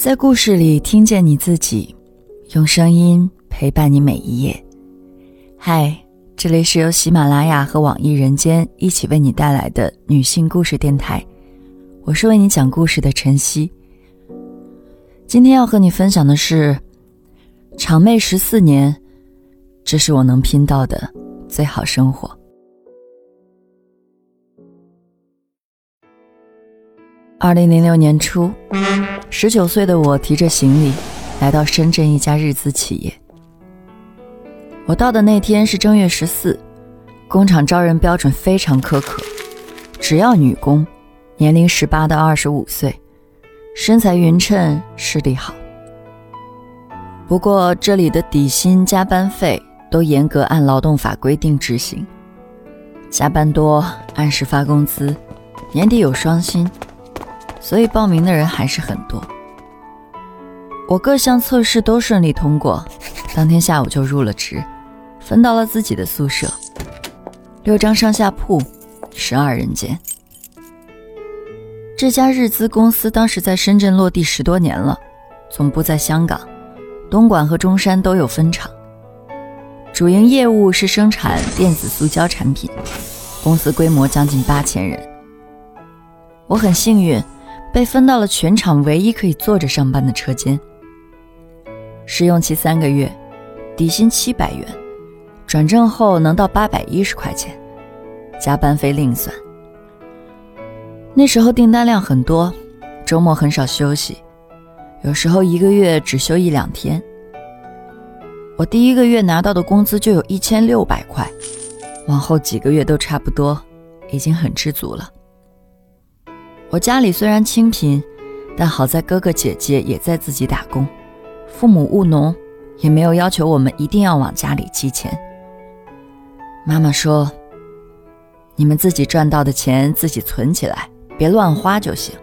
在故事里听见你自己，用声音陪伴你每一页。嗨，这里是由喜马拉雅和网易人间一起为你带来的女性故事电台，我是为你讲故事的晨曦。今天要和你分享的是长妹十四年，这是我能拼到的最好生活。二零零六年初。十九岁的我提着行李来到深圳一家日资企业。我到的那天是正月十四，工厂招人标准非常苛刻，只要女工，年龄十八到二十五岁，身材匀称，视力好。不过这里的底薪、加班费都严格按劳动法规定执行，加班多按时发工资，年底有双薪。所以报名的人还是很多。我各项测试都顺利通过，当天下午就入了职，分到了自己的宿舍，六张上下铺，十二人间。这家日资公司当时在深圳落地十多年了，总部在香港，东莞和中山都有分厂。主营业务是生产电子塑胶产品，公司规模将近八千人。我很幸运。被分到了全场唯一可以坐着上班的车间，试用期三个月，底薪七百元，转正后能到八百一十块钱，加班费另算。那时候订单量很多，周末很少休息，有时候一个月只休一两天。我第一个月拿到的工资就有一千六百块，往后几个月都差不多，已经很知足了。我家里虽然清贫，但好在哥哥姐姐也在自己打工，父母务农，也没有要求我们一定要往家里寄钱。妈妈说：“你们自己赚到的钱自己存起来，别乱花就行。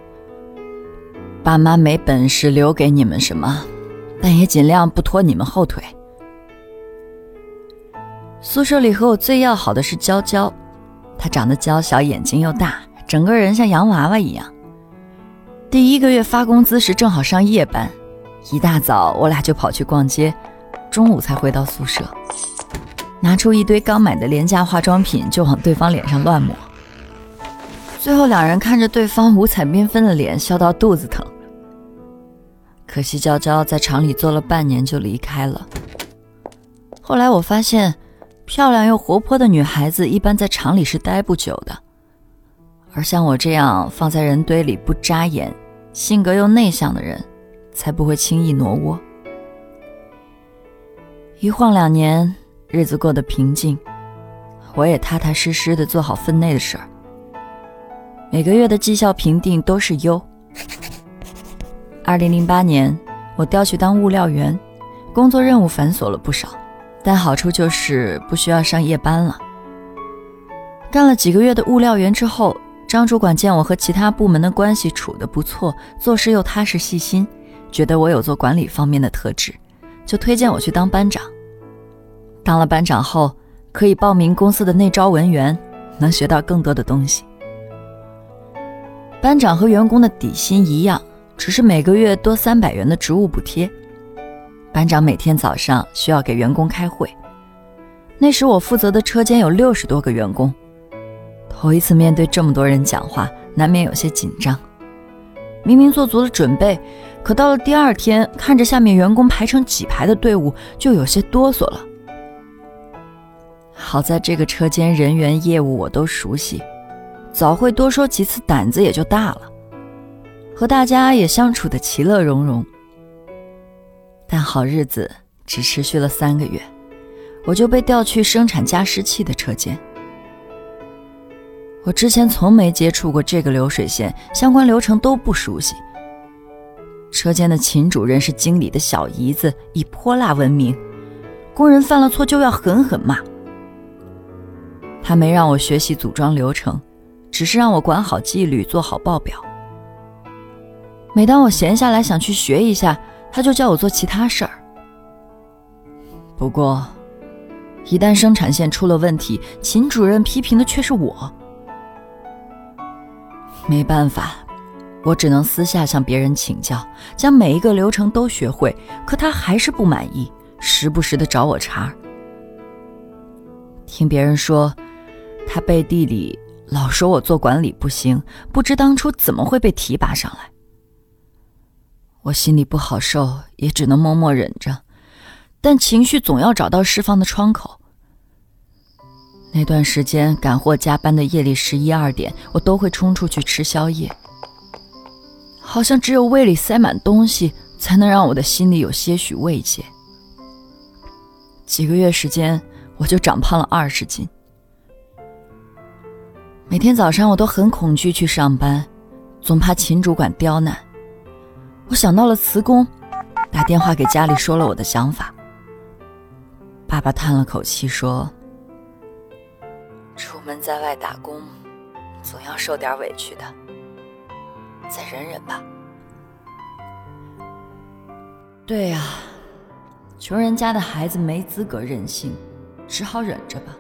爸妈没本事留给你们什么，但也尽量不拖你们后腿。”宿舍里和我最要好的是娇娇，她长得娇小，眼睛又大。整个人像洋娃娃一样。第一个月发工资时正好上夜班，一大早我俩就跑去逛街，中午才回到宿舍，拿出一堆刚买的廉价化妆品就往对方脸上乱抹。最后两人看着对方五彩缤纷的脸，笑到肚子疼。可惜娇娇在厂里做了半年就离开了。后来我发现，漂亮又活泼的女孩子一般在厂里是待不久的。而像我这样放在人堆里不扎眼、性格又内向的人，才不会轻易挪窝。一晃两年，日子过得平静，我也踏踏实实的做好分内的事儿。每个月的绩效评定都是优。二零零八年，我调去当物料员，工作任务繁琐了不少，但好处就是不需要上夜班了。干了几个月的物料员之后。张主管见我和其他部门的关系处得不错，做事又踏实细心，觉得我有做管理方面的特质，就推荐我去当班长。当了班长后，可以报名公司的内招文员，能学到更多的东西。班长和员工的底薪一样，只是每个月多三百元的职务补贴。班长每天早上需要给员工开会，那时我负责的车间有六十多个员工。头一次面对这么多人讲话，难免有些紧张。明明做足了准备，可到了第二天，看着下面员工排成几排的队伍，就有些哆嗦了。好在这个车间人员业务我都熟悉，早会多说几次，胆子也就大了，和大家也相处的其乐融融。但好日子只持续了三个月，我就被调去生产加湿器的车间。我之前从没接触过这个流水线，相关流程都不熟悉。车间的秦主任是经理的小姨子，以泼辣闻名，工人犯了错就要狠狠骂。他没让我学习组装流程，只是让我管好纪律，做好报表。每当我闲下来想去学一下，他就叫我做其他事儿。不过，一旦生产线出了问题，秦主任批评的却是我。没办法，我只能私下向别人请教，将每一个流程都学会。可他还是不满意，时不时的找我茬。听别人说，他背地里老说我做管理不行，不知当初怎么会被提拔上来。我心里不好受，也只能默默忍着，但情绪总要找到释放的窗口。那段时间赶货加班的夜里十一二点，我都会冲出去吃宵夜。好像只有胃里塞满东西，才能让我的心里有些许慰藉。几个月时间，我就长胖了二十斤。每天早上我都很恐惧去上班，总怕秦主管刁难。我想到了辞工，打电话给家里说了我的想法。爸爸叹了口气说：“出门在外打工，总要受点委屈的。”再忍忍吧。对呀，穷人家的孩子没资格任性，只好忍着吧。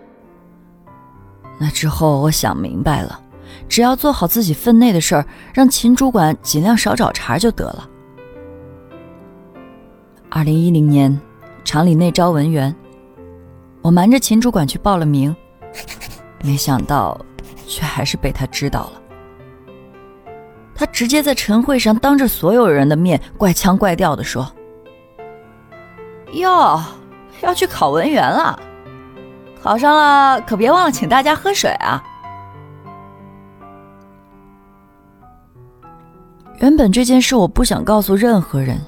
那之后，我想明白了，只要做好自己分内的事儿，让秦主管尽量少找茬就得了。二零一零年，厂里内招文员，我瞒着秦主管去报了名，没想到，却还是被他知道了。他直接在晨会上当着所有人的面怪腔怪调的说：“哟，要去考文员了，考上了可别忘了请大家喝水啊！”原本这件事我不想告诉任何人，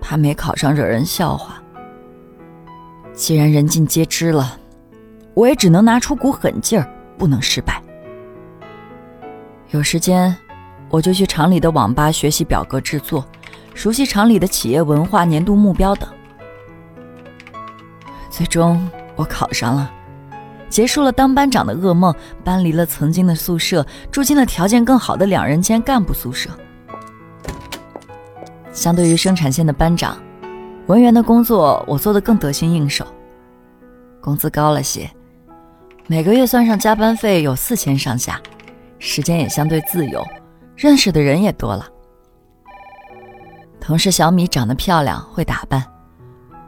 怕没考上惹人笑话。既然人尽皆知了，我也只能拿出股狠劲儿，不能失败。有时间。我就去厂里的网吧学习表格制作，熟悉厂里的企业文化、年度目标等。最终，我考上了，结束了当班长的噩梦，搬离了曾经的宿舍，住进了条件更好的两人间干部宿舍。相对于生产线的班长，文员的工作我做得更得心应手，工资高了些，每个月算上加班费有四千上下，时间也相对自由。认识的人也多了。同事小米长得漂亮，会打扮，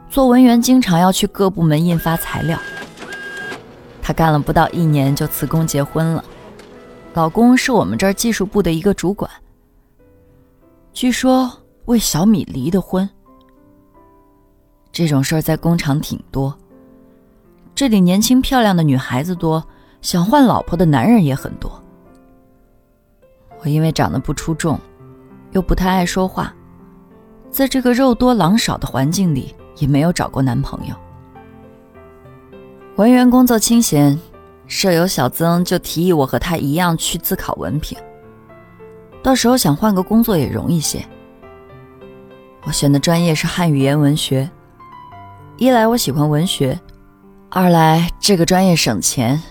做文员经常要去各部门印发材料。她干了不到一年就辞工结婚了，老公是我们这儿技术部的一个主管。据说为小米离的婚。这种事儿在工厂挺多，这里年轻漂亮的女孩子多，想换老婆的男人也很多。我因为长得不出众，又不太爱说话，在这个肉多狼少的环境里，也没有找过男朋友。文员工作清闲，舍友小曾就提议我和他一样去自考文凭，到时候想换个工作也容易些。我选的专业是汉语言文学，一来我喜欢文学，二来这个专业省钱。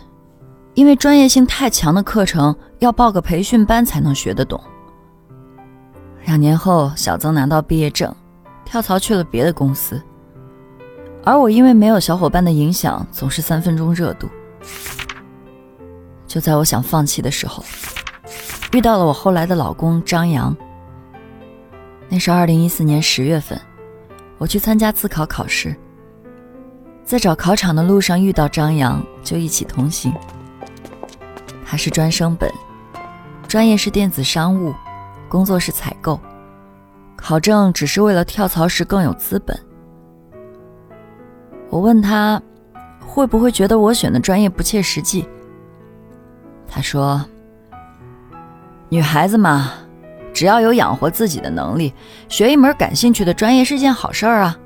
因为专业性太强的课程要报个培训班才能学得懂。两年后，小曾拿到毕业证，跳槽去了别的公司，而我因为没有小伙伴的影响，总是三分钟热度。就在我想放弃的时候，遇到了我后来的老公张扬。那是二零一四年十月份，我去参加自考考试，在找考场的路上遇到张扬，就一起同行。他是专升本，专业是电子商务，工作是采购，考证只是为了跳槽时更有资本。我问他，会不会觉得我选的专业不切实际？他说：“女孩子嘛，只要有养活自己的能力，学一门感兴趣的专业是件好事儿啊。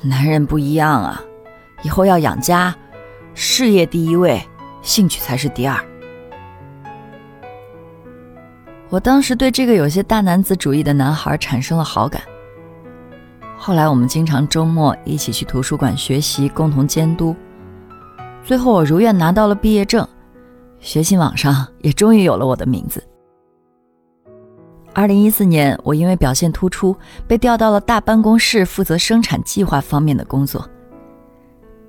男人不一样啊，以后要养家，事业第一位，兴趣才是第二。”我当时对这个有些大男子主义的男孩产生了好感。后来我们经常周末一起去图书馆学习，共同监督。最后我如愿拿到了毕业证，学信网上也终于有了我的名字。二零一四年，我因为表现突出，被调到了大办公室负责生产计划方面的工作。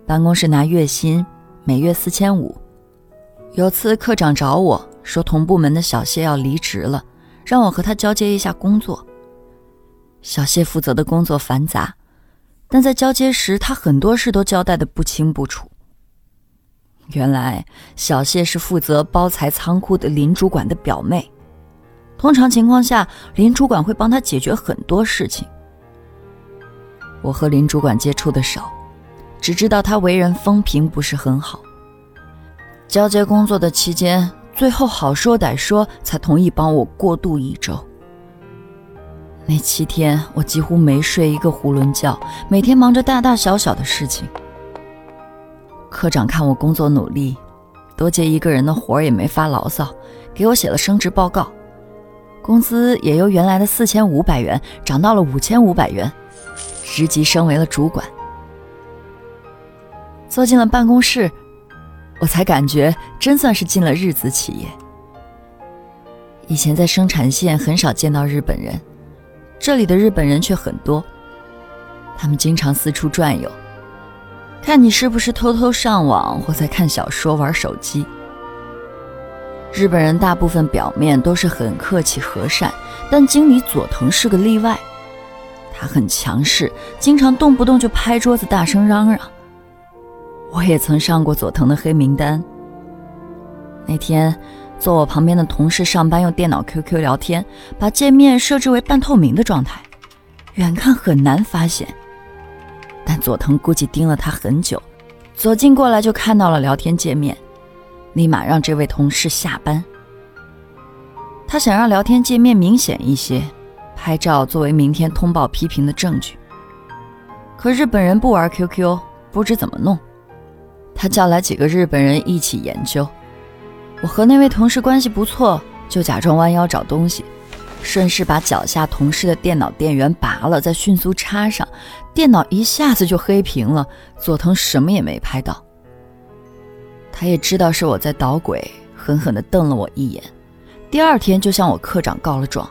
办公室拿月薪，每月四千五。有次科长找我。说同部门的小谢要离职了，让我和他交接一下工作。小谢负责的工作繁杂，但在交接时，他很多事都交代的不清不楚。原来，小谢是负责包材仓库的林主管的表妹，通常情况下，林主管会帮他解决很多事情。我和林主管接触的少，只知道他为人风评不是很好。交接工作的期间，最后好说歹说才同意帮我过渡一周。那七天，我几乎没睡一个囫囵觉，每天忙着大大小小的事情。科长看我工作努力，多接一个人的活也没发牢骚，给我写了升职报告，工资也由原来的四千五百元涨到了五千五百元，职级升为了主管。坐进了办公室，我才感觉真算是进了日资企业。以前在生产线很少见到日本人。这里的日本人却很多，他们经常四处转悠，看你是不是偷偷上网或在看小说、玩手机。日本人大部分表面都是很客气和善，但经理佐藤是个例外，他很强势，经常动不动就拍桌子大声嚷嚷。我也曾上过佐藤的黑名单。那天。坐我旁边的同事上班用电脑 QQ 聊天，把界面设置为半透明的状态，远看很难发现。但佐藤估计盯了他很久，走近过来就看到了聊天界面，立马让这位同事下班。他想让聊天界面明显一些，拍照作为明天通报批评的证据。可日本人不玩 QQ，不知怎么弄。他叫来几个日本人一起研究。我和那位同事关系不错，就假装弯腰找东西，顺势把脚下同事的电脑电源拔了，再迅速插上，电脑一下子就黑屏了。佐藤什么也没拍到，他也知道是我在捣鬼，狠狠地瞪了我一眼。第二天就向我科长告了状。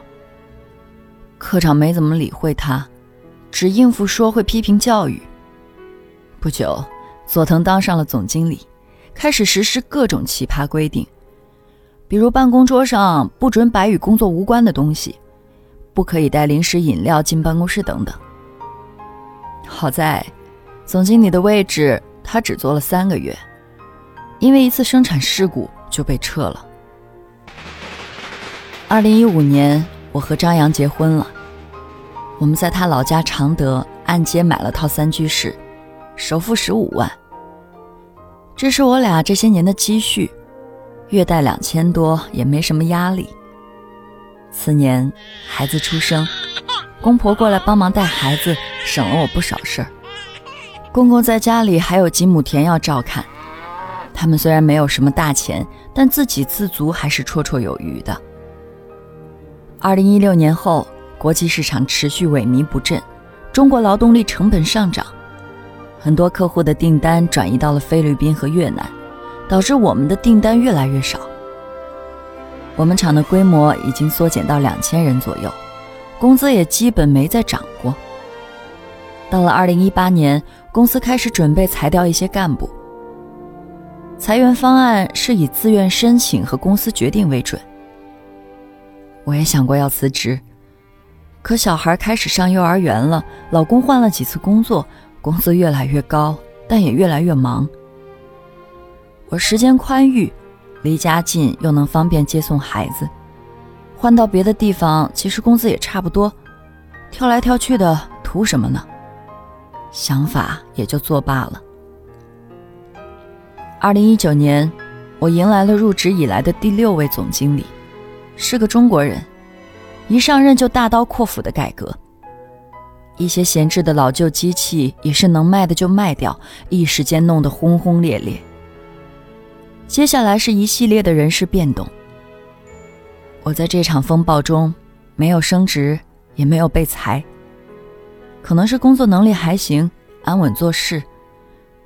科长没怎么理会他，只应付说会批评教育。不久，佐藤当上了总经理，开始实施各种奇葩规定。比如办公桌上不准摆与工作无关的东西，不可以带零食饮料进办公室等等。好在，总经理的位置他只做了三个月，因为一次生产事故就被撤了。二零一五年，我和张扬结婚了，我们在他老家常德按揭买了套三居室，首付十五万，这是我俩这些年的积蓄。月贷两千多也没什么压力。次年孩子出生，公婆过来帮忙带孩子，省了我不少事儿。公公在家里还有几亩田要照看，他们虽然没有什么大钱，但自给自足还是绰绰有余的。二零一六年后，国际市场持续萎靡不振，中国劳动力成本上涨，很多客户的订单转移到了菲律宾和越南。导致我们的订单越来越少。我们厂的规模已经缩减到两千人左右，工资也基本没再涨过。到了二零一八年，公司开始准备裁掉一些干部，裁员方案是以自愿申请和公司决定为准。我也想过要辞职，可小孩开始上幼儿园了，老公换了几次工作，工资越来越高，但也越来越忙。我时间宽裕，离家近又能方便接送孩子，换到别的地方其实工资也差不多，跳来跳去的图什么呢？想法也就作罢了。二零一九年，我迎来了入职以来的第六位总经理，是个中国人，一上任就大刀阔斧的改革，一些闲置的老旧机器也是能卖的就卖掉，一时间弄得轰轰烈烈。接下来是一系列的人事变动。我在这场风暴中没有升职，也没有被裁。可能是工作能力还行，安稳做事，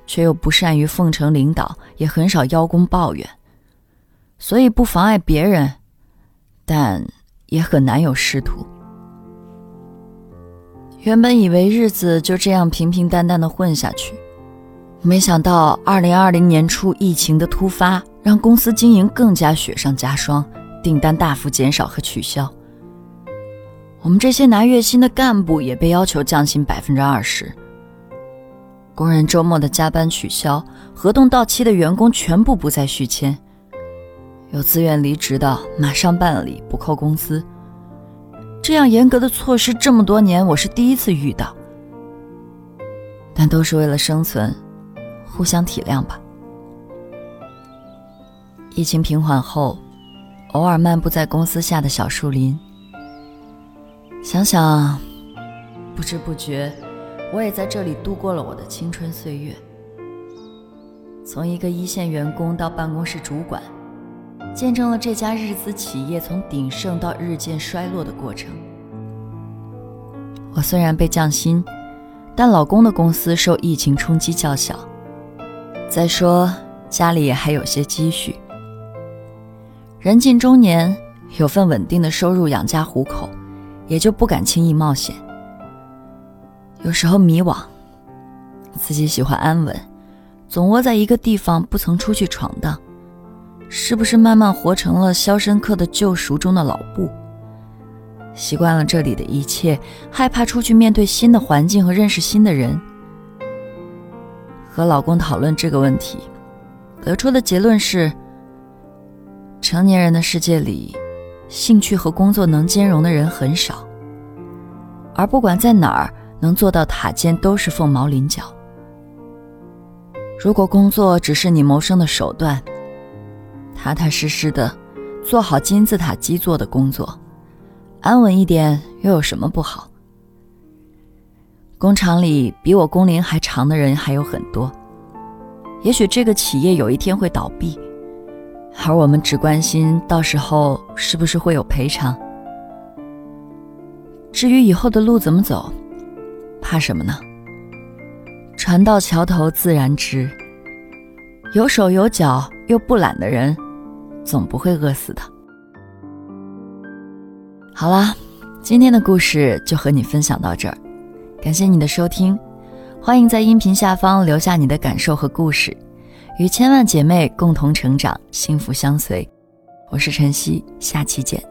却又不善于奉承领导，也很少邀功抱怨，所以不妨碍别人，但也很难有仕途。原本以为日子就这样平平淡淡的混下去。没想到，二零二零年初疫情的突发，让公司经营更加雪上加霜，订单大幅减少和取消，我们这些拿月薪的干部也被要求降薪百分之二十。工人周末的加班取消，合同到期的员工全部不再续签，有自愿离职的马上办理不扣工资。这样严格的措施这么多年，我是第一次遇到。但都是为了生存，互相体谅吧。疫情平缓后，偶尔漫步在公司下的小树林，想想，不知不觉。我也在这里度过了我的青春岁月，从一个一线员工到办公室主管，见证了这家日资企业从鼎盛到日渐衰落的过程。我虽然被降薪，但老公的公司受疫情冲击较小，再说家里也还有些积蓄，人近中年，有份稳定的收入养家糊口，也就不敢轻易冒险。有时候迷惘，自己喜欢安稳，总窝在一个地方不曾出去闯荡，是不是慢慢活成了《肖申克的救赎》中的老布？习惯了这里的一切，害怕出去面对新的环境和认识新的人。和老公讨论这个问题，得出的结论是：成年人的世界里，兴趣和工作能兼容的人很少，而不管在哪儿。能做到塔尖都是凤毛麟角。如果工作只是你谋生的手段，踏踏实实的做好金字塔基座的工作，安稳一点又有什么不好？工厂里比我工龄还长的人还有很多，也许这个企业有一天会倒闭，而我们只关心到时候是不是会有赔偿。至于以后的路怎么走？怕什么呢？船到桥头自然直。有手有脚又不懒的人，总不会饿死的。好啦，今天的故事就和你分享到这儿，感谢你的收听，欢迎在音频下方留下你的感受和故事，与千万姐妹共同成长，幸福相随。我是晨曦，下期见。